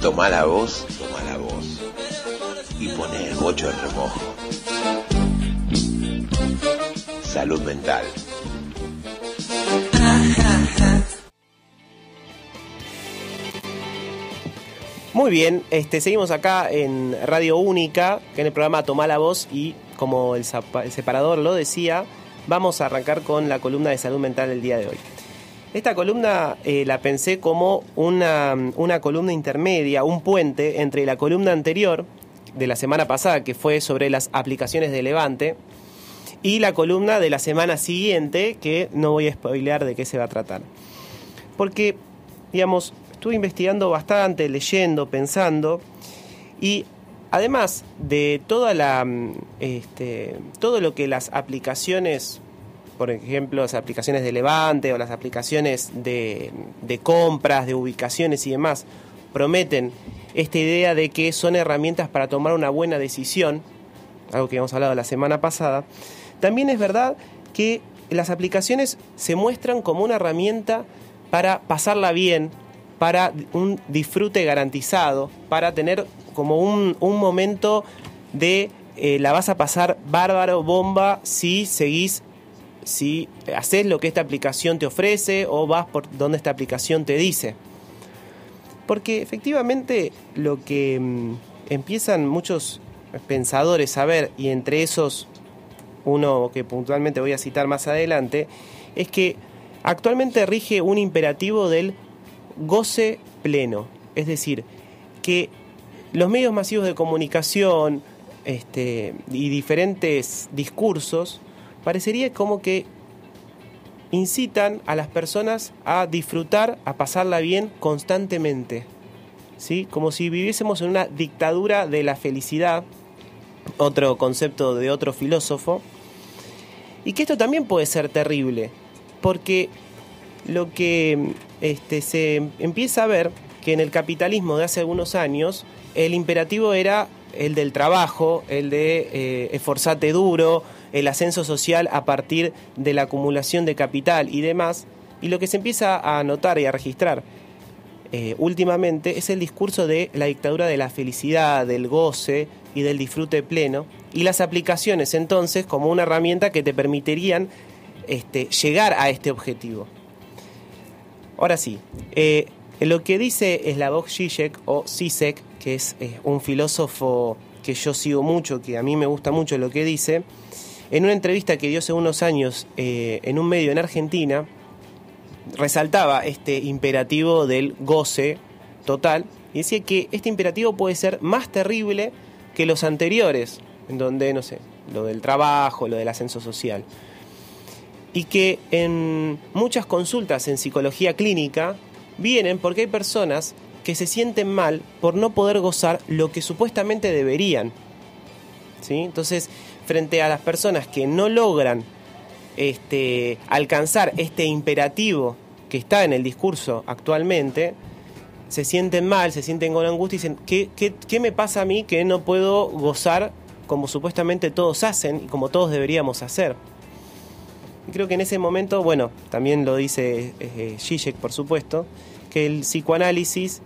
Toma la voz, toma la voz y pone el bocho en remojo. Salud mental. Muy bien, este, seguimos acá en Radio Única, que en el programa Toma la Voz y como el separador lo decía, vamos a arrancar con la columna de salud mental del día de hoy. Esta columna eh, la pensé como una, una columna intermedia, un puente entre la columna anterior de la semana pasada, que fue sobre las aplicaciones de Levante, y la columna de la semana siguiente, que no voy a spoilear de qué se va a tratar. Porque, digamos, estuve investigando bastante, leyendo, pensando, y además de toda la, mm, este, todo lo que las aplicaciones, por ejemplo, las aplicaciones de Levante o las aplicaciones de, compras, de ubicaciones y demás, prometen esta idea de que son herramientas para tomar una buena decisión, algo que hemos hablado la semana pasada, también es verdad que las aplicaciones se muestran como una herramienta para pasarla bien, para un disfrute garantizado, para tener como un, un momento de eh, la vas a pasar bárbaro, bomba, si seguís, si haces lo que esta aplicación te ofrece o vas por donde esta aplicación te dice. Porque efectivamente lo que mm, empiezan muchos pensadores a ver, y entre esos uno que puntualmente voy a citar más adelante, es que actualmente rige un imperativo del goce pleno. Es decir, que los medios masivos de comunicación este, y diferentes discursos parecería como que incitan a las personas a disfrutar, a pasarla bien constantemente. ¿Sí? Como si viviésemos en una dictadura de la felicidad, otro concepto de otro filósofo, y que esto también puede ser terrible, porque lo que este, se empieza a ver que en el capitalismo de hace algunos años el imperativo era el del trabajo, el de eh, esforzate duro, el ascenso social a partir de la acumulación de capital y demás, y lo que se empieza a notar y a registrar eh, últimamente es el discurso de la dictadura de la felicidad, del goce y del disfrute pleno, y las aplicaciones entonces como una herramienta que te permitirían este, llegar a este objetivo. Ahora sí, eh, lo que dice Slavoj Žižek o Zizek, que es eh, un filósofo que yo sigo mucho, que a mí me gusta mucho lo que dice, en una entrevista que dio hace unos años eh, en un medio en Argentina, resaltaba este imperativo del goce total y decía que este imperativo puede ser más terrible que los anteriores, en donde, no sé, lo del trabajo, lo del ascenso social. Y que en muchas consultas en psicología clínica vienen porque hay personas que se sienten mal por no poder gozar lo que supuestamente deberían. ¿Sí? Entonces, frente a las personas que no logran este, alcanzar este imperativo que está en el discurso actualmente, se sienten mal, se sienten con angustia y dicen, ¿qué, qué, me pasa a mí que no puedo gozar como supuestamente todos hacen y como todos deberíamos hacer? Y creo que en ese momento, bueno, también lo dice eh, Zizek, por supuesto, que el psicoanálisis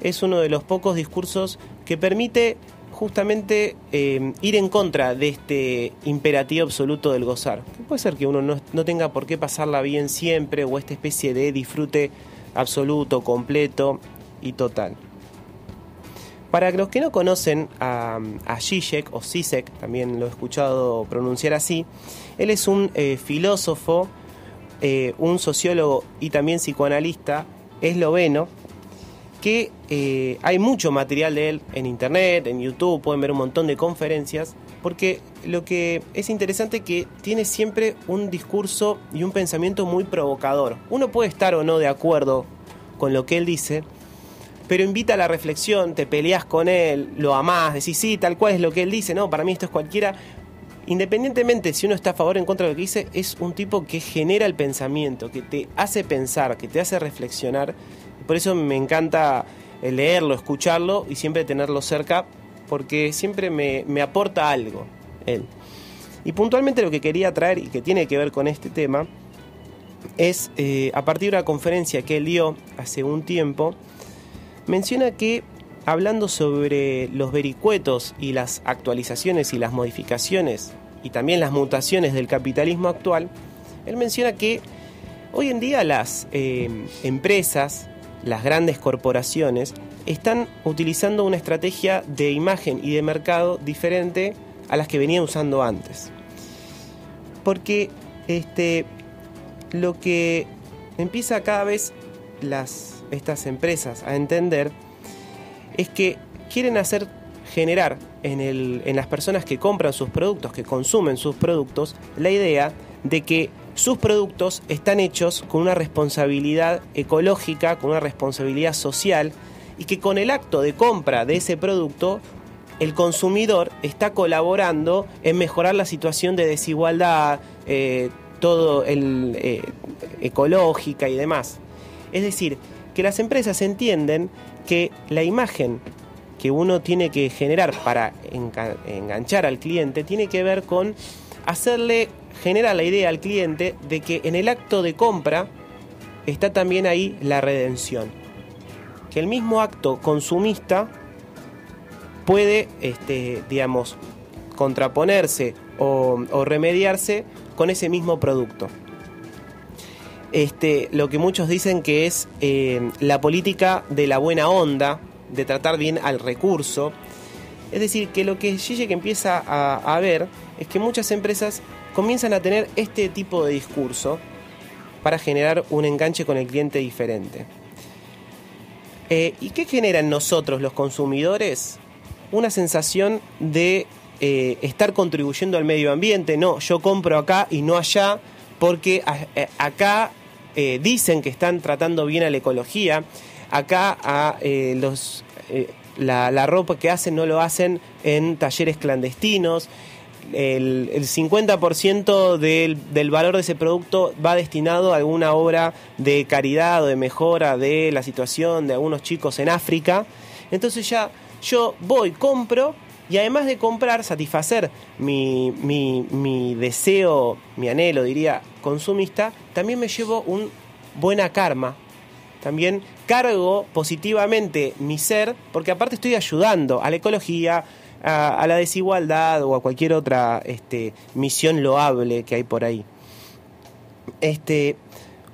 es uno de los pocos discursos que permite justamente eh, ir en contra de este imperativo absoluto del gozar. Puede ser que uno no, no, tenga por qué pasarla bien siempre o esta especie de disfrute absoluto, completo y total. Para los que no conocen a, a Zizek o Zizek, también lo he escuchado pronunciar así, él es un eh, filósofo, eh, un sociólogo y también psicoanalista esloveno que eh, hay mucho material de él en internet, en YouTube, pueden ver un montón de conferencias, porque lo que es interesante es que tiene siempre un discurso y un pensamiento muy provocador. Uno puede estar o no de acuerdo con lo que él dice, pero invita a la reflexión, te peleas con él, lo amás, decís sí, tal cual es lo que él dice, no, para mí esto es cualquiera. Independientemente si uno está a favor o en contra de lo que dice, es un tipo que genera el pensamiento, que te hace pensar, que te hace reflexionar por eso me encanta leerlo, escucharlo y siempre tenerlo cerca, porque siempre me, me, aporta algo él. Y puntualmente lo que quería traer y que tiene que ver con este tema es eh, a partir de una conferencia que él dio hace un tiempo, menciona que hablando sobre los vericuetos y las actualizaciones y las modificaciones y también las mutaciones del capitalismo actual, él menciona que hoy en día las eh, empresas, las grandes corporaciones, están utilizando una estrategia de imagen y de mercado diferente a las que venían usando antes. Porque este, lo que empieza cada vez las, estas empresas a entender es que quieren hacer generar en, el, en las personas que compran sus productos, que consumen sus productos, la idea de que sus productos están hechos con una responsabilidad ecológica, con una responsabilidad social, y que con el acto de compra de ese producto, el consumidor está colaborando en mejorar la situación de desigualdad, eh, todo el eh, ecológica y demás. Es decir, que las empresas entienden que la imagen que uno tiene que generar para enganchar al cliente tiene que ver con hacerle generar la idea al cliente de que en el acto de compra está también ahí la redención. Que el mismo acto consumista puede, este, digamos, contraponerse o remediarse con ese mismo producto. Este, lo que muchos dicen que es eh, la política de la buena onda, de tratar bien al recurso. Es decir, que lo que Zizek empieza a, ver es que muchas empresas comienzan a tener este tipo de discurso para generar un enganche con el cliente diferente. Eh, ¿Y qué genera en nosotros los consumidores? Una sensación de eh, estar contribuyendo al medio ambiente. No, yo compro acá y no allá, porque eh, acá dicen que están tratando bien a la ecología. Acá los la, ropa que hacen no lo hacen en talleres clandestinos. El, 50% del, del, valor de ese producto va destinado a alguna obra de caridad o de mejora de la situación de algunos chicos en África. Entonces ya yo voy, compro y además de comprar, satisfacer mi, mi, deseo, mi anhelo, diría, consumista, también me llevo un buena karma. También cargo positivamente mi ser, porque aparte estoy ayudando a la ecología, a, la desigualdad o a cualquier otra este, misión loable que hay por ahí. Este,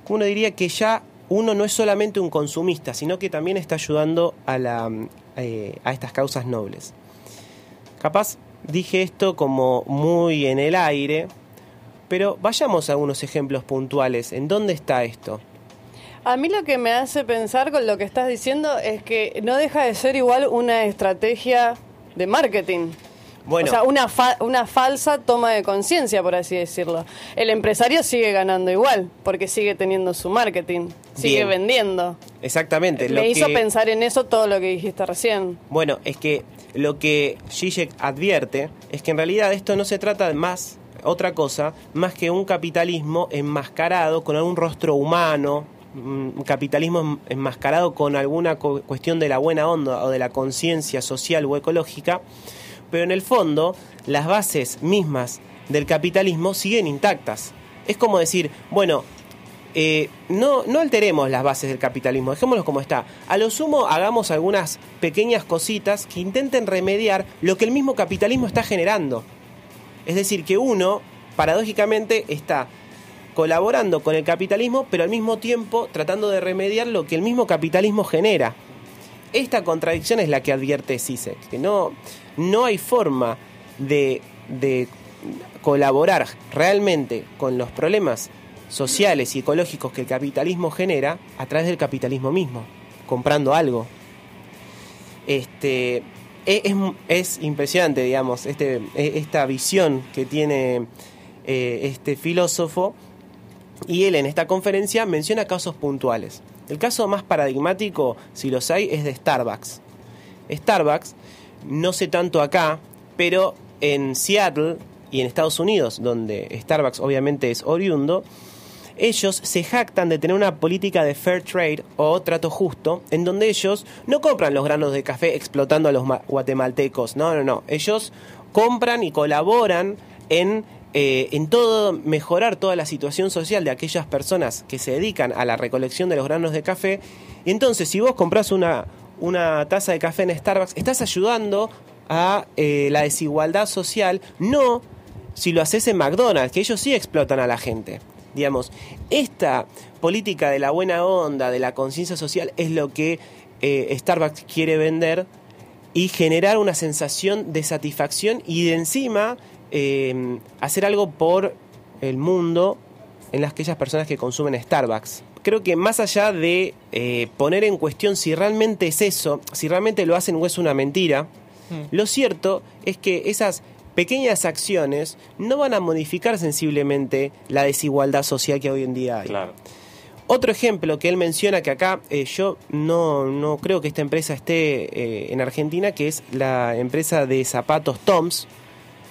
uno diría que ya uno no es solamente un consumista, sino que también está ayudando a, la, eh, a estas causas nobles. Capaz dije esto como muy en el aire, pero vayamos a algunos ejemplos puntuales. ¿En dónde está esto? A mí lo que me hace pensar con lo que estás diciendo es que no deja de ser igual una estrategia de marketing. Bueno. O sea, una, una falsa toma de conciencia, por así decirlo. El empresario sigue ganando igual, porque sigue teniendo su marketing, sigue vendiendo. Exactamente. Me hizo pensar en eso todo lo que dijiste recién. Bueno, es que lo que Zizek advierte es que en realidad esto no se trata de más otra cosa más que un capitalismo enmascarado con algún rostro humano, capitalismo enmascarado con alguna cuestión de la buena onda o de la conciencia social o ecológica, pero en el fondo las bases mismas del capitalismo siguen intactas. Es como decir, bueno, eh, no, no alteremos las bases del capitalismo, dejémoslo como está. A lo sumo hagamos algunas pequeñas cositas que intenten remediar lo que el mismo capitalismo está generando. Es decir, que uno, paradójicamente, está colaborando con el capitalismo, pero al mismo tiempo tratando de remediar lo que el mismo capitalismo genera. Esta contradicción es la que advierte Sisek, que no, no hay forma de, de colaborar realmente con los problemas sociales y ecológicos que el capitalismo genera a través del capitalismo mismo, comprando algo. Este, e, es, impresionante, digamos, este, e, esta visión que tiene eh, este filósofo. Y él en esta conferencia menciona casos puntuales. El caso más paradigmático, si los hay, es de Starbucks. Starbucks, no sé tanto acá, pero en Seattle y en Estados Unidos, donde Starbucks obviamente es oriundo, ellos se jactan de tener una política de fair trade o trato justo, en donde ellos no compran los granos de café explotando a los guatemaltecos, no, no, no, ellos compran y colaboran en eh, en todo mejorar toda la situación social de aquellas personas que se dedican a la recolección de los granos de café. Y entonces, si vos compras una, una taza de café en Starbucks, estás ayudando a eh, la desigualdad social, no si lo haces en McDonald's, que ellos sí explotan a la gente. Digamos, esta política de la buena onda, de la conciencia social, es lo que eh, Starbucks quiere vender y generar una sensación de satisfacción y de encima eh, hacer algo por el mundo en las aquellas personas que consumen Starbucks. Creo que más allá de eh, poner en cuestión si realmente es eso, si realmente lo hacen o es una mentira, hmm. lo cierto es que esas pequeñas acciones no van a modificar sensiblemente la desigualdad social que hoy en día hay. Otro ejemplo que él menciona que acá eh, yo no, no, creo que esta empresa esté eh, en Argentina, que es la empresa de zapatos Toms,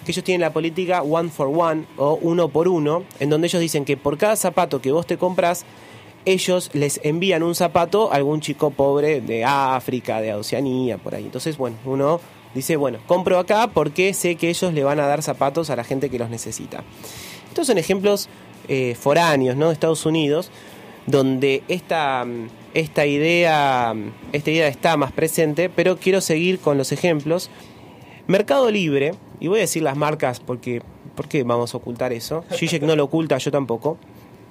que ellos tienen la política one for one o uno por uno, en donde ellos dicen que por cada zapato que vos te compras, ellos les envían un zapato a algún chico pobre de África, de Oceanía, por ahí. Entonces, bueno, uno dice, bueno, compro acá porque sé que ellos le van a dar zapatos a la gente que los necesita. Estos son ejemplos eh, foráneos, ¿no? De Estados Unidos, donde esta, esta, idea, esta idea está más presente, pero quiero seguir con los ejemplos. Mercado Libre, y voy a decir las marcas porque, ¿por qué vamos a ocultar eso? Zizek no lo oculta, yo tampoco.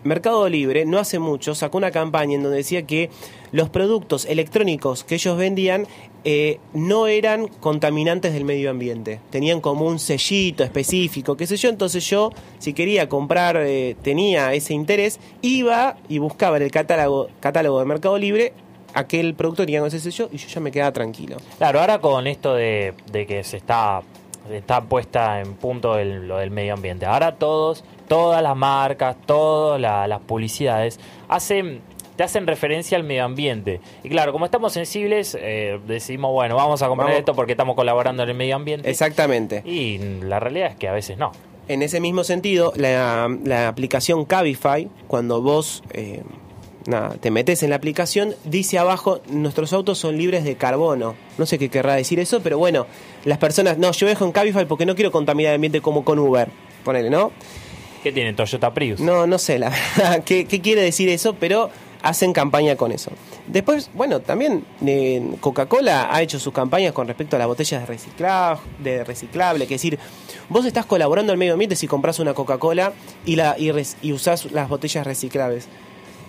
Mercado Libre no hace mucho sacó una campaña en donde decía que los productos electrónicos que ellos vendían eh, no eran contaminantes del medio ambiente. Tenían como un sellito específico, qué sé yo. Entonces yo, si quería comprar, eh, tenía ese interés, iba y buscaba en el catálogo, catálogo de Mercado Libre aquel producto tenía ese sello y yo ya me quedaba tranquilo. Claro, ahora con esto de, que se está, está puesta en punto lo del medio ambiente. Ahora todos todas las marcas, todas las publicidades hacen te hacen referencia al medio ambiente. Y claro, como estamos sensibles, eh, decimos, bueno, vamos a comprar esto porque estamos colaborando en el medio ambiente. Exactamente. Y la realidad es que a veces no. En ese mismo sentido, la, aplicación Cabify, cuando vos eh, te metes en la aplicación, dice abajo, nuestros autos son libres de carbono. No sé qué querrá decir eso, pero bueno, las personas, no, yo dejo en Cabify porque no quiero contaminar el ambiente como con Uber. Ponele, ¿no? ¿Qué tiene Toyota Prius? No, no sé la verdad qué, quiere decir eso, pero hacen campaña con eso. Después, bueno, también eh, Coca-Cola ha hecho sus campañas con respecto a las botellas de, reciclable, de reciclable, que es decir, vos estás colaborando al medio ambiente si compras una Coca-Cola y, la, y, y usás las botellas reciclables.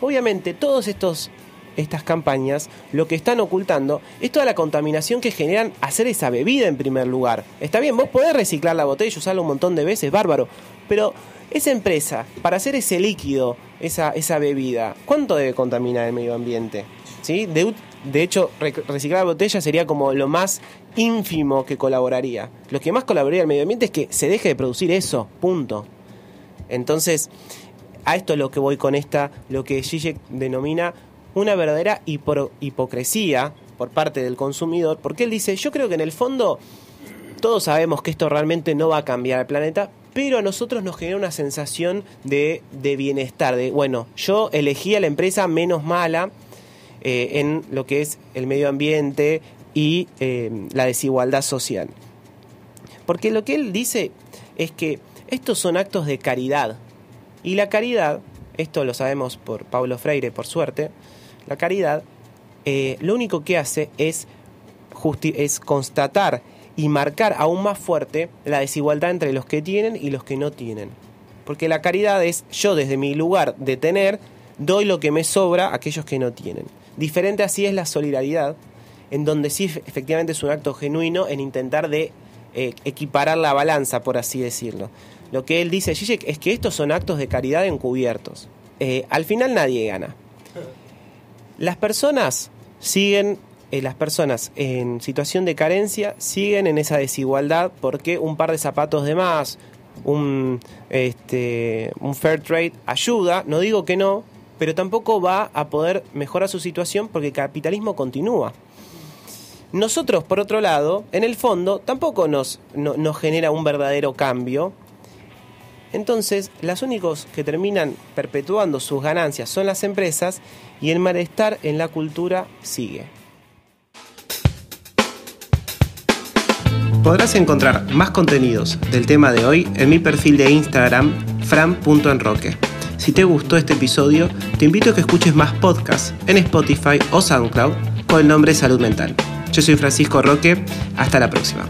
Obviamente, todos estas campañas lo que están ocultando es toda la contaminación que generan hacer esa bebida en primer lugar. Está bien, vos podés reciclar la botella y usarla un montón de veces, bárbaro, pero esa empresa, para hacer ese líquido, esa, esa bebida, ¿cuánto debe contaminar el medio ambiente? ¿Sí? De, de hecho, reciclar la botella sería como lo más ínfimo que colaboraría. Lo que más colaboraría al medio ambiente es que se deje de producir eso, punto. Entonces, a esto es lo que voy con esta, lo que Zizek denomina una verdadera hipocresía por parte del consumidor, porque él dice, yo creo que en el fondo todos sabemos que esto realmente no va a cambiar el planeta, pero a nosotros nos genera una sensación de, bienestar, de, bueno, yo elegí a la empresa menos mala eh, en lo que es el medio ambiente y eh, la desigualdad social. Porque lo que él dice es que estos son actos de caridad. Y la caridad, esto lo sabemos por Pablo Freire, por suerte, la caridad eh, lo único que hace es, es constatar y marcar aún más fuerte la desigualdad entre los que tienen y los que no tienen. Porque la caridad es yo desde mi lugar de tener, doy lo que me sobra a aquellos que no tienen. Diferente así es la solidaridad, en donde sí efectivamente es un acto genuino en intentar de eh, equiparar la balanza, por así decirlo. Lo que él dice, Zizek, es que estos son actos de caridad encubiertos. Eh, al final nadie gana. Las personas siguen eh, las personas en situación de carencia siguen en esa desigualdad porque un par de zapatos de más, un, este, un fair trade ayuda, no digo que no, pero tampoco va a poder mejorar su situación porque el capitalismo continúa. Nosotros, por otro lado, en el fondo, tampoco nos, nos genera un verdadero cambio. Entonces, los únicos que terminan perpetuando sus ganancias son las empresas y el malestar en la cultura sigue. Podrás encontrar más contenidos del tema de hoy en mi perfil de Instagram, fran.enroque. Si te gustó este episodio, te invito a que escuches más podcasts en Spotify o SoundCloud con el nombre Salud Mental. Yo soy Francisco Roque, hasta la próxima.